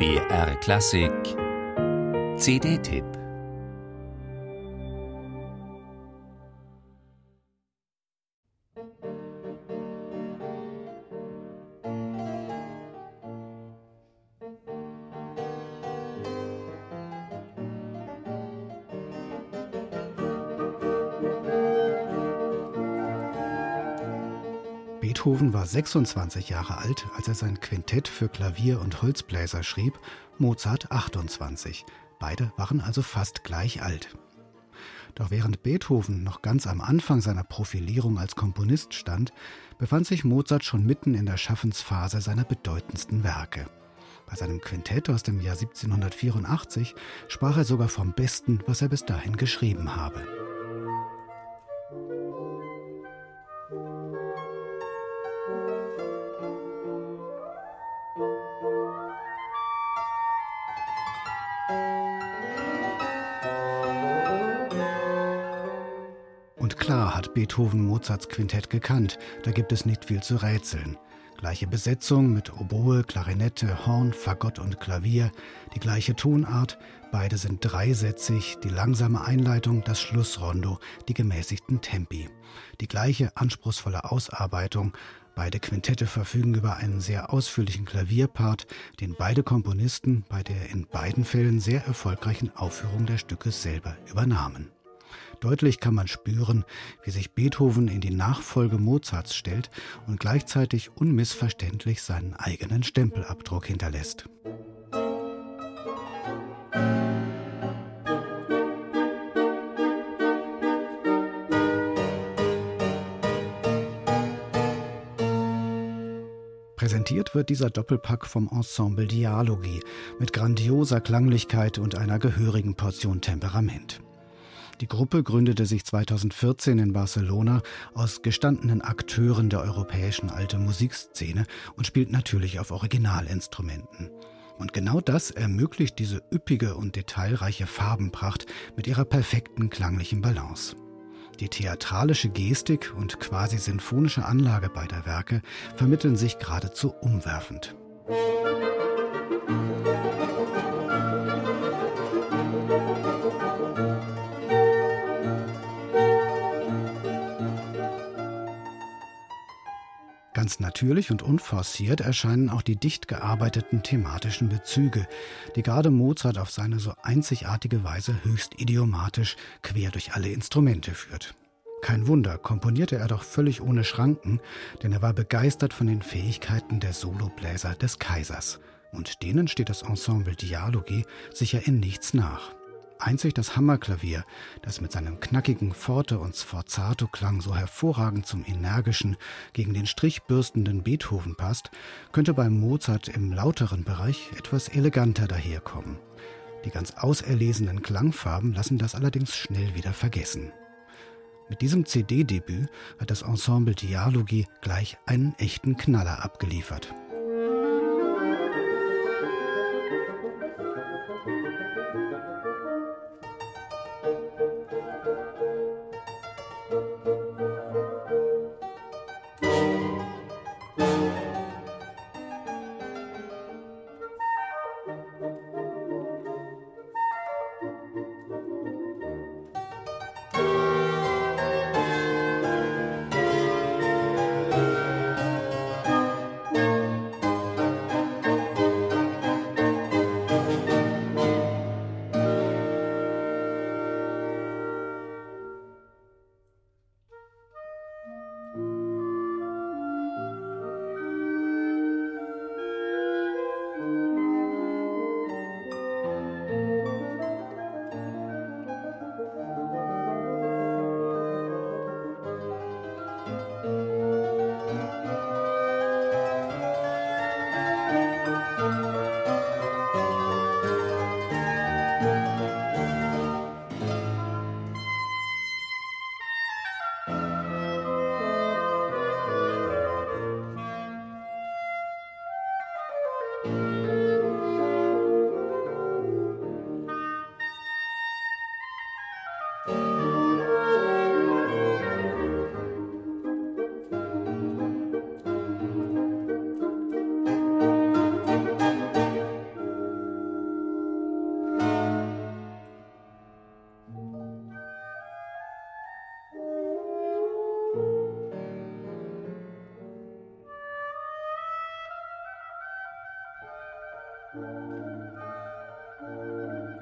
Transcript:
BR Klassik. CD-Tipp Beethoven war 26 Jahre alt, als er sein Quintett für Klavier und Holzbläser schrieb, Mozart 28. Beide waren also fast gleich alt. Doch während Beethoven noch ganz am Anfang seiner Profilierung als Komponist stand, befand sich Mozart schon mitten in der Schaffensphase seiner bedeutendsten Werke. Bei seinem Quintett aus dem Jahr 1784 sprach er sogar vom Besten, was er bis dahin geschrieben habe. Klar hat Beethoven Mozarts Quintett gekannt, da gibt es nicht viel zu rätseln. Gleiche Besetzung mit Oboe, Klarinette, Horn, Fagott und Klavier, die gleiche Tonart, beide sind dreisätzig, die langsame Einleitung, das Schlussrondo, die gemäßigten Tempi. Die gleiche anspruchsvolle Ausarbeitung, beide Quintette verfügen über einen sehr ausführlichen Klavierpart, den beide Komponisten bei der in beiden Fällen sehr erfolgreichen Aufführung der Stücke selber übernahmen. Deutlich kann man spüren, wie sich Beethoven in die Nachfolge Mozarts stellt und gleichzeitig unmissverständlich seinen eigenen Stempelabdruck hinterlässt. Präsentiert wird dieser Doppelpack vom Ensemble Dialogi mit grandioser Klanglichkeit und einer gehörigen Portion Temperament. Die Gruppe gründete sich 2014 in Barcelona aus gestandenen Akteuren der europäischen alte Musikszene und spielt natürlich auf Originalinstrumenten. Und genau das ermöglicht diese üppige und detailreiche Farbenpracht mit ihrer perfekten klanglichen Balance. Die theatralische Gestik und quasi sinfonische Anlage beider Werke vermitteln sich geradezu umwerfend. Ganz natürlich und unforciert erscheinen auch die dicht gearbeiteten thematischen Bezüge, die gerade Mozart auf seine so einzigartige Weise höchst idiomatisch quer durch alle Instrumente führt. Kein Wunder, komponierte er doch völlig ohne Schranken, denn er war begeistert von den Fähigkeiten der Solobläser des Kaisers. Und denen steht das Ensemble Dialogi sicher in nichts nach. Einzig das Hammerklavier, das mit seinem knackigen Forte- und Sforzato-Klang so hervorragend zum energischen, gegen den Strich bürstenden Beethoven passt, könnte beim Mozart im lauteren Bereich etwas eleganter daherkommen. Die ganz auserlesenen Klangfarben lassen das allerdings schnell wieder vergessen. Mit diesem CD-Debüt hat das Ensemble Dialogi gleich einen echten Knaller abgeliefert. Thank you.